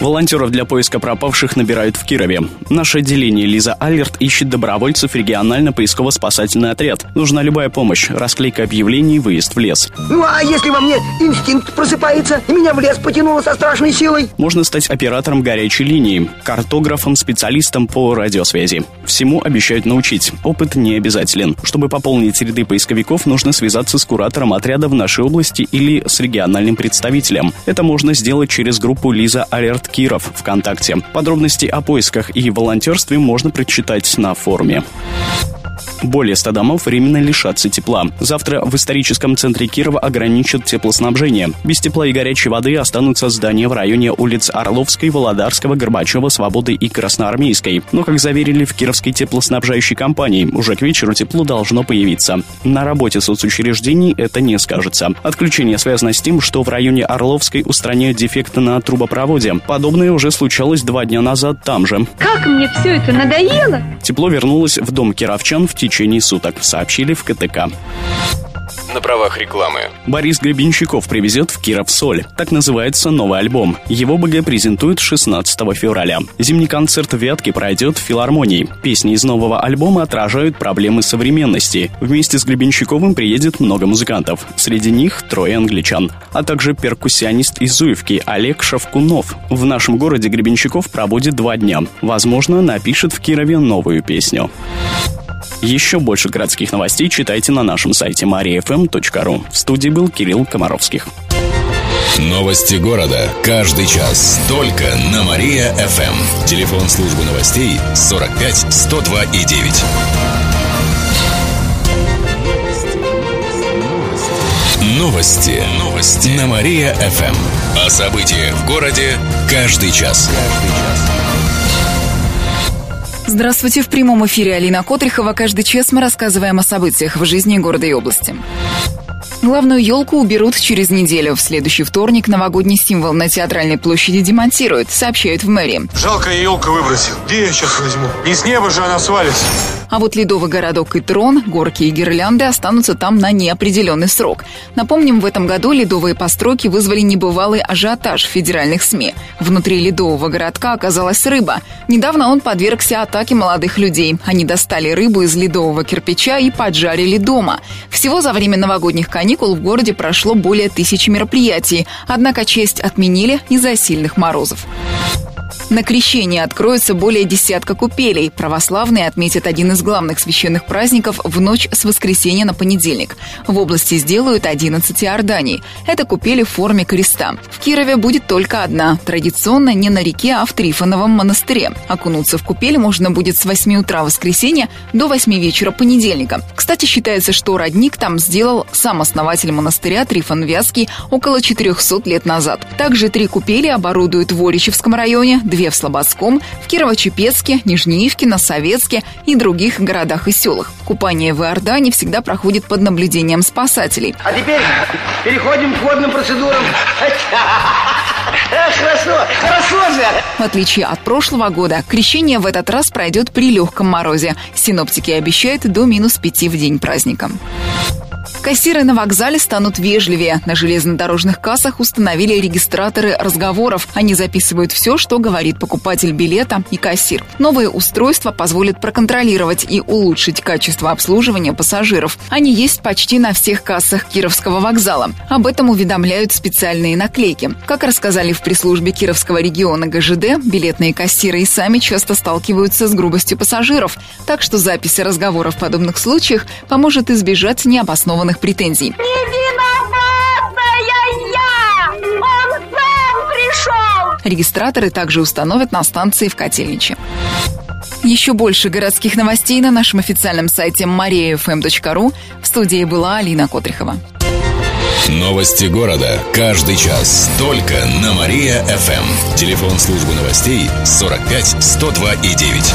Волонтеров для поиска пропавших набирают в Кирове. Наше отделение «Лиза Алерт» ищет добровольцев поисково-спасательный отряд. Нужна любая помощь. Расклейка объявлений, выезд в лес. Ну а если во мне инстинкт просыпается и меня в лес потянуло со страшной силой? Можно стать оператором горячей линии, картографом, специалистом по радиосвязи. Всему обещают научить. Опыт не обязателен. Чтобы пополнить ряды поисковиков, нужно связаться с куратором отряда в нашей области или с региональным представителем. Это можно сделать через группу «Лиза Алерт Киров ВКонтакте. Подробности о поисках и волонтерстве можно прочитать на форуме. Более 100 домов временно лишатся тепла. Завтра в историческом центре Кирова ограничат теплоснабжение. Без тепла и горячей воды останутся здания в районе улиц Орловской, Володарского, Горбачева, Свободы и Красноармейской. Но, как заверили в Кировской теплоснабжающей компании, уже к вечеру тепло должно появиться. На работе соцучреждений это не скажется. Отключение связано с тем, что в районе Орловской устраняют дефекты на трубопроводе. Подобное уже случалось два дня назад там же. Как мне все это надоело! Тепло вернулось в дом кировчан в течение суток, сообщили в КТК на правах рекламы. Борис Гребенщиков привезет в Киров соль. Так называется новый альбом. Его БГ презентует 16 февраля. Зимний концерт в Вятке пройдет в филармонии. Песни из нового альбома отражают проблемы современности. Вместе с Гребенщиковым приедет много музыкантов. Среди них трое англичан. А также перкуссионист из Зуевки Олег Шавкунов. В нашем городе Гребенщиков проводит два дня. Возможно, напишет в Кирове новую песню. Еще больше городских новостей читайте на нашем сайте mariafm.ru. В студии был Кирилл Комаровских. Новости города. Каждый час. Только на Мария-ФМ. Телефон службы новостей 45 102 и 9. Новости. Новости. На Мария-ФМ. О событиях в городе каждый час. Каждый час. Здравствуйте, в прямом эфире Алина Котрихова. Каждый час мы рассказываем о событиях в жизни города и области. Главную елку уберут через неделю. В следующий вторник новогодний символ на театральной площади демонтируют, сообщают в мэрии. Жалко, я елку выбросил. Где я сейчас возьму? Не с неба же она свалится. А вот ледовый городок и трон, горки и гирлянды останутся там на неопределенный срок. Напомним, в этом году ледовые постройки вызвали небывалый ажиотаж в федеральных СМИ. Внутри ледового городка оказалась рыба. Недавно он подвергся атаке молодых людей. Они достали рыбу из ледового кирпича и поджарили дома. Всего за время новогодних каникул в городе прошло более тысячи мероприятий. Однако честь отменили из-за сильных морозов. На крещение откроется более десятка купелей. Православные отметят один из главных священных праздников в ночь с воскресенья на понедельник. В области сделают 11 иорданий. Это купели в форме креста. В Кирове будет только одна. Традиционно не на реке, а в Трифоновом монастыре. Окунуться в купель можно будет с 8 утра воскресенья до 8 вечера понедельника. Кстати, считается, что родник там сделал сам основатель монастыря Трифон Вязкий около 400 лет назад. Также три купели оборудуют в Оричевском районе, две в Слободском, в Кирово-Чепецке, Нижнеивке, Советске и других городах и селах. Купание в Иордане всегда проходит под наблюдением спасателей. А теперь переходим к водным процедурам. Хорошо, хорошо же! В отличие от прошлого года, крещение в этот раз пройдет при легком морозе. Синоптики обещают до минус пяти в день праздника. Кассиры на вокзале станут вежливее. На железнодорожных кассах установили регистраторы разговоров. Они записывают все, что говорит покупатель билета и кассир. Новые устройства позволят проконтролировать и улучшить качество обслуживания пассажиров. Они есть почти на всех кассах Кировского вокзала. Об этом уведомляют специальные наклейки. Как рассказали в пресс-службе Кировского региона ГЖД, билетные кассиры и сами часто сталкиваются с грубостью пассажиров. Так что запись разговоров в подобных случаях поможет избежать необоснованных возможных претензий. Не виноватая я! Он сам пришел! Регистраторы также установят на станции в Котельниче. Еще больше городских новостей на нашем официальном сайте mariafm.ru. В студии была Алина Котрихова. Новости города. Каждый час. Только на Мария-ФМ. Телефон службы новостей 45 102 и 9.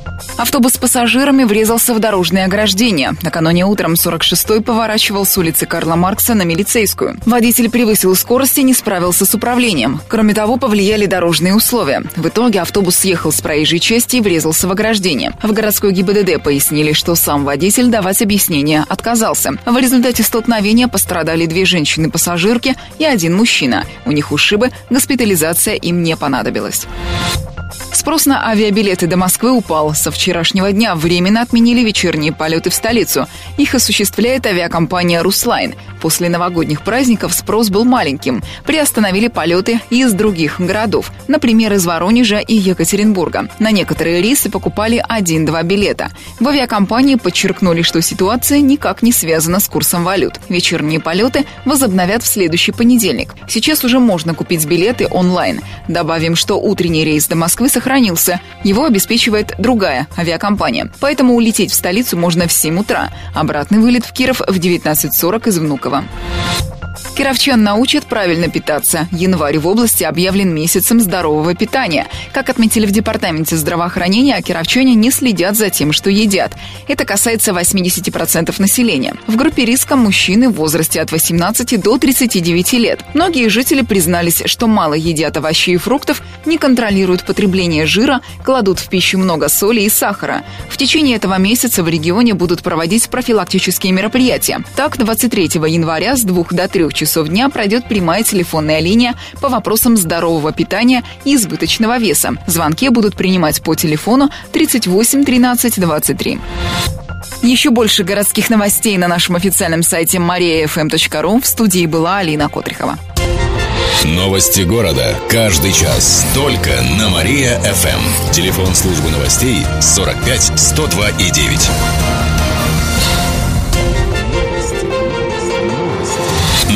Автобус с пассажирами врезался в дорожное ограждение. Накануне утром 46-й поворачивал с улицы Карла Маркса на Милицейскую. Водитель превысил скорость и не справился с управлением. Кроме того, повлияли дорожные условия. В итоге автобус съехал с проезжей части и врезался в ограждение. В городской ГИБДД пояснили, что сам водитель давать объяснения отказался. В результате столкновения пострадали две женщины-пассажирки и один мужчина. У них ушибы, госпитализация им не понадобилась. Спрос на авиабилеты до Москвы упал. Со вчерашнего дня временно отменили вечерние полеты в столицу. Их осуществляет авиакомпания «Руслайн». После новогодних праздников спрос был маленьким. Приостановили полеты из других городов, например, из Воронежа и Екатеринбурга. На некоторые рейсы покупали один-два билета. В авиакомпании подчеркнули, что ситуация никак не связана с курсом валют. Вечерние полеты возобновят в следующий понедельник. Сейчас уже можно купить билеты онлайн. Добавим, что утренний рейс до Москвы сохранился. Его обеспечивает другая авиакомпания. Поэтому улететь в столицу можно в 7 утра. Обратный вылет в Киров в 19.40 из Внуково. Кировчан научат правильно питаться. Январь в области объявлен месяцем здорового питания. Как отметили в Департаменте здравоохранения, кировчане не следят за тем, что едят. Это касается 80% населения. В группе риска мужчины в возрасте от 18 до 39 лет. Многие жители признались, что мало едят овощей и фруктов, не контролируют потребление жира, кладут в пищу много соли и сахара. В течение этого месяца в регионе будут проводить профилактические мероприятия. Так, 23 января с 2 до 3 часов дня пройдет прямая телефонная линия по вопросам здорового питания и избыточного веса. Звонки будут принимать по телефону 38 13 23. Еще больше городских новостей на нашем официальном сайте mariafm.ru. В студии была Алина Котрихова. Новости города. Каждый час. Только на Мария-ФМ. Телефон службы новостей 45 102 и 9.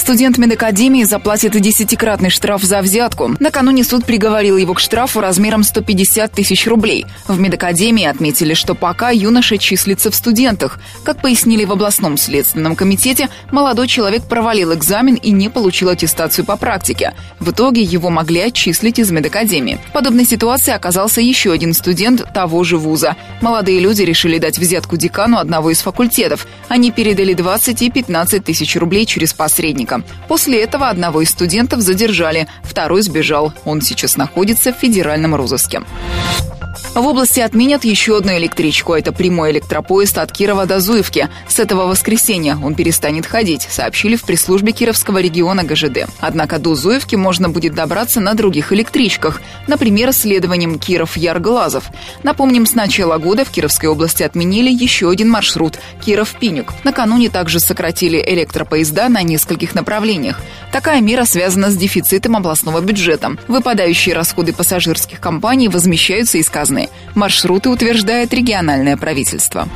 Студент медакадемии заплатит десятикратный штраф за взятку. Накануне суд приговорил его к штрафу размером 150 тысяч рублей. В медакадемии отметили, что пока юноша числится в студентах. Как пояснили в областном следственном комитете, молодой человек провалил экзамен и не получил аттестацию по практике. В итоге его могли отчислить из медакадемии. В подобной ситуации оказался еще один студент того же вуза. Молодые люди решили дать взятку декану одного из факультетов. Они передали 20 и 15 тысяч рублей через посредника. После этого одного из студентов задержали, второй сбежал. Он сейчас находится в федеральном розыске. В области отменят еще одну электричку. Это прямой электропоезд от Кирова до Зуевки. С этого воскресенья он перестанет ходить, сообщили в пресс-службе Кировского региона ГЖД. Однако до Зуевки можно будет добраться на других электричках, например, следованием Киров-Ярглазов. Напомним, с начала года в Кировской области отменили еще один маршрут – Киров-Пинюк. Накануне также сократили электропоезда на нескольких направлениях. Такая мера связана с дефицитом областного бюджета. Выпадающие расходы пассажирских компаний возмещаются из казны стороны. Маршруты утверждает региональное правительство.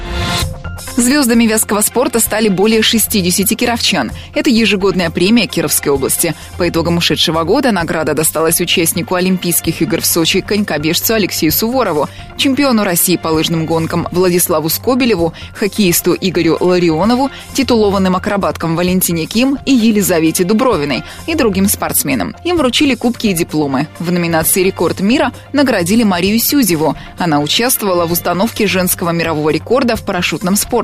Звездами вязкого спорта стали более 60 кировчан. Это ежегодная премия Кировской области. По итогам ушедшего года награда досталась участнику Олимпийских игр в Сочи конькобежцу Алексею Суворову, чемпиону России по лыжным гонкам Владиславу Скобелеву, хоккеисту Игорю Ларионову, титулованным акробаткам Валентине Ким и Елизавете Дубровиной и другим спортсменам. Им вручили кубки и дипломы. В номинации «Рекорд мира» наградили Марию Сюзеву. Она участвовала в установке женского мирового рекорда в парашютном спорте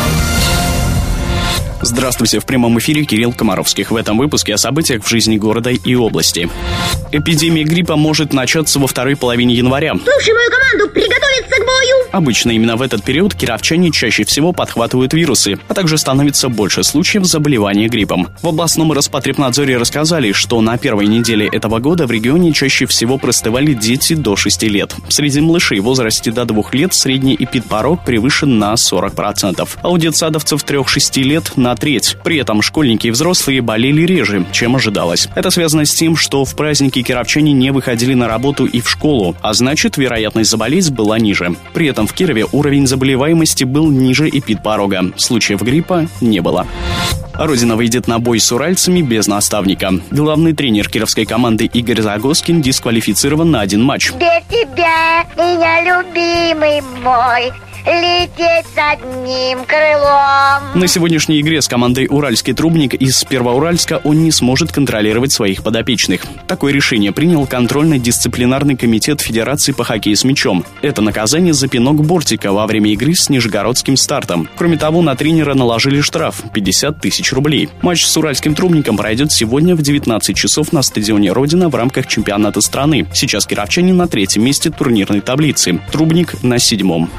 Здравствуйте, в прямом эфире Кирилл Комаровских. В этом выпуске о событиях в жизни города и области. Эпидемия гриппа может начаться во второй половине января. Слушай мою команду, приготовиться к бою! Обычно именно в этот период кировчане чаще всего подхватывают вирусы, а также становится больше случаев заболевания гриппом. В областном Роспотребнадзоре рассказали, что на первой неделе этого года в регионе чаще всего простывали дети до 6 лет. Среди малышей в возрасте до 2 лет средний эпидпорог превышен на 40%, а у детсадовцев 3-6 лет на треть. При этом школьники и взрослые болели реже, чем ожидалось. Это связано с тем, что в праздники кировчане не выходили на работу и в школу, а значит, вероятность заболеть была ниже. При этом в Кирове уровень заболеваемости был ниже эпидпорога. Случаев гриппа не было. Родина выйдет на бой с уральцами без наставника. Главный тренер кировской команды Игорь Загоскин дисквалифицирован на один матч. Без тебя, меня любимый мой, лететь с одним крылом. На сегодняшней игре с командой «Уральский трубник» из Первоуральска он не сможет контролировать своих подопечных. Такое решение принял контрольно-дисциплинарный комитет Федерации по хоккею с мячом. Это наказание за пинок бортика во время игры с нижегородским стартом. Кроме того, на тренера наложили штраф – 50 тысяч рублей. Матч с «Уральским трубником» пройдет сегодня в 19 часов на стадионе «Родина» в рамках чемпионата страны. Сейчас кировчане на третьем месте турнирной таблицы. Трубник на седьмом.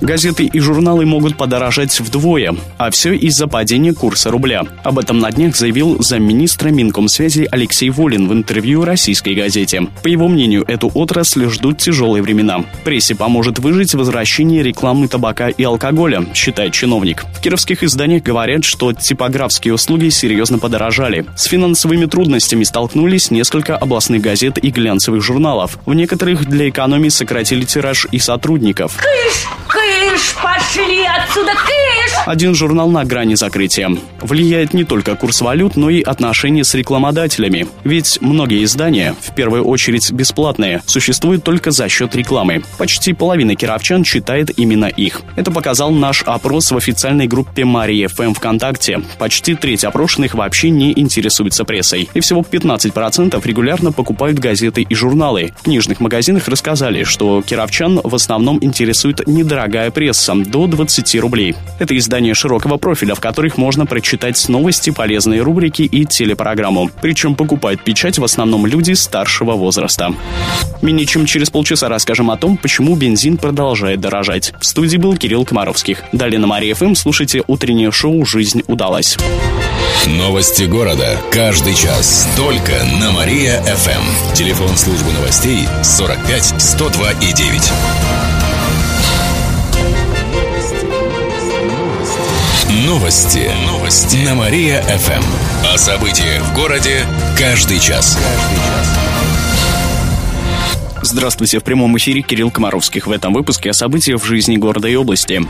Газеты и журналы могут подорожать вдвое, а все из-за падения курса рубля. Об этом на днях заявил замминистра Минкомсвязи Алексей Волин в интервью российской газете. По его мнению, эту отрасль ждут тяжелые времена. Прессе поможет выжить возвращение рекламы табака и алкоголя, считает чиновник. В кировских изданиях говорят, что типографские услуги серьезно подорожали. С финансовыми трудностями столкнулись несколько областных газет и глянцевых журналов. В некоторых для экономии сократили тираж и сотрудников. Кыш, кыш, пошли отсюда, кыш! Один журнал на грани закрытия. Влияет не только курс валют, но и отношения с рекламодателями. Ведь многие издания, в первую очередь бесплатные, существуют только за счет рекламы. Почти половина кировчан читает именно их. Это показал наш опрос в официальной группе Мария ФМ ВКонтакте. Почти треть опрошенных вообще не интересуется прессой. И всего 15% регулярно покупают газеты и журналы. В книжных магазинах рассказали, что кировчан в основном интересует недорогая пресса до 20 рублей. Это издания широкого профиля, в которых можно прочитать новости, полезные рубрики и телепрограмму. Причем покупают печать в основном люди старшего возраста. Менее чем через полчаса расскажем о том, почему бензин продолжает дорожать. В студии был Кирилл Комаровских. Далее на Мария ФМ слушайте утреннее шоу «Жизнь удалась». Новости города. Каждый час. Только на Мария-ФМ. Телефон службы новостей 45 102 и 9. Новости. Новости. На Мария-ФМ. О событиях в городе каждый час. Здравствуйте, в прямом эфире Кирилл Комаровских. В этом выпуске о событиях в жизни города и области.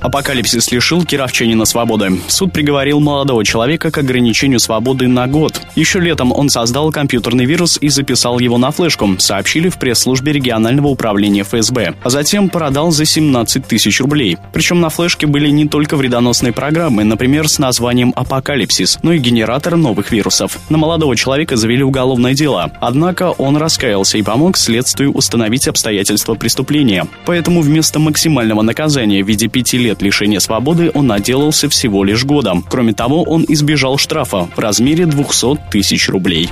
Апокалипсис лишил кировчанина свободы. Суд приговорил молодого человека к ограничению свободы на год. Еще летом он создал компьютерный вирус и записал его на флешку, сообщили в пресс-службе регионального управления ФСБ. А затем продал за 17 тысяч рублей. Причем на флешке были не только вредоносные программы, например, с названием «Апокалипсис», но и генератор новых вирусов. На молодого человека завели уголовное дело. Однако он раскаялся и помог следствию установить обстоятельства преступления. Поэтому вместо максимального наказания в виде пяти лет лишения свободы он отделался всего лишь годом. Кроме того, он избежал штрафа в размере 200 тысяч рублей.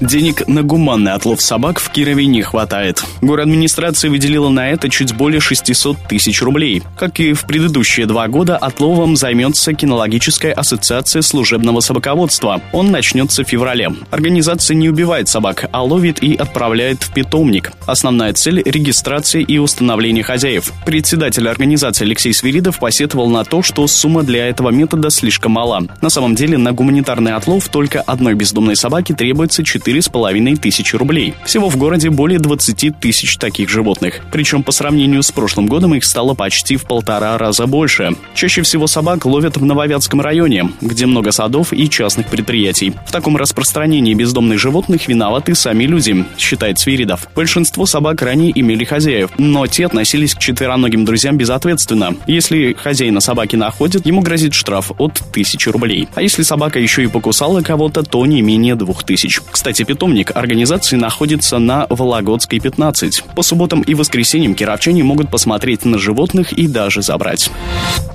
Денег на гуманный отлов собак в Кирове не хватает. Администрация выделила на это чуть более 600 тысяч рублей. Как и в предыдущие два года, отловом займется кинологическая ассоциация служебного собаководства. Он начнется в феврале. Организация не убивает собак, а ловит и отправляет в питомник. Основная цель – регистрация и установление хозяев. Председатель организации Алексей Свиридов посетовал на то, что сумма для этого метода слишком мала. На самом деле на гуманитарный отлов только одной бездомной собаке требуется 4,5 тысячи рублей. Всего в городе более 20 тысяч таких животных. Причем по сравнению с прошлым годом их стало почти в полтора раза больше. Чаще всего собак ловят в Нововятском районе, где много садов и частных предприятий. В таком распространении бездомных животных виноваты сами люди, считает Свиридов. Большинство Большинство собак ранее имели хозяев, но те относились к четвероногим друзьям безответственно. Если хозяина собаки находят, ему грозит штраф от 1000 рублей. А если собака еще и покусала кого-то, то не менее 2000. Кстати, питомник организации находится на Вологодской 15. По субботам и воскресеньям кировчане могут посмотреть на животных и даже забрать.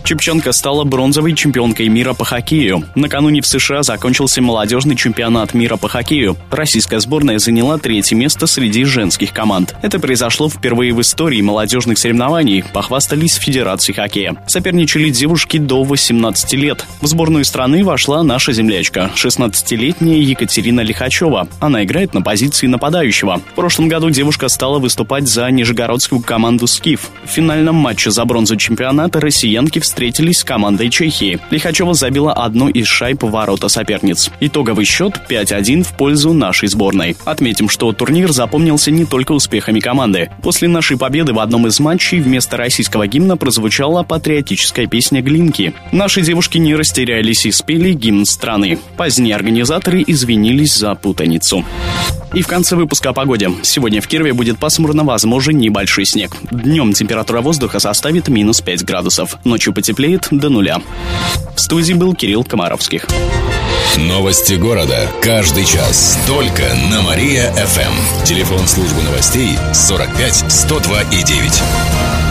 Чепченко стала бронзовой чемпионкой мира по хоккею. Накануне в США закончился молодежный чемпионат мира по хоккею. Российская сборная заняла третье место среди женских команд. Это произошло впервые в истории молодежных соревнований, похвастались Федерации хоккея. Соперничали девушки до 18 лет. В сборную страны вошла наша землячка, 16-летняя Екатерина Лихачева. Она играет на позиции нападающего. В прошлом году девушка стала выступать за нижегородскую команду «Скиф». В финальном матче за бронзу чемпионата россиянки встретились с командой Чехии. Лихачева забила одну из шайб ворота соперниц. Итоговый счет 5-1 в пользу нашей сборной. Отметим, что турнир запомнился не только успехами команды. После нашей победы в одном из матчей вместо российского гимна прозвучала патриотическая песня «Глинки». Наши девушки не растерялись и спели гимн страны. Позднее организаторы извинились за путаницу. И в конце выпуска о погоде. Сегодня в Кирове будет пасмурно, возможен небольшой снег. Днем температура воздуха составит минус 5 градусов. Ночью потеплеет до нуля. В студии был Кирилл Комаровских. Новости города. Каждый час. Только на Мария-ФМ. Телефон службы новостей 45 102 и 9.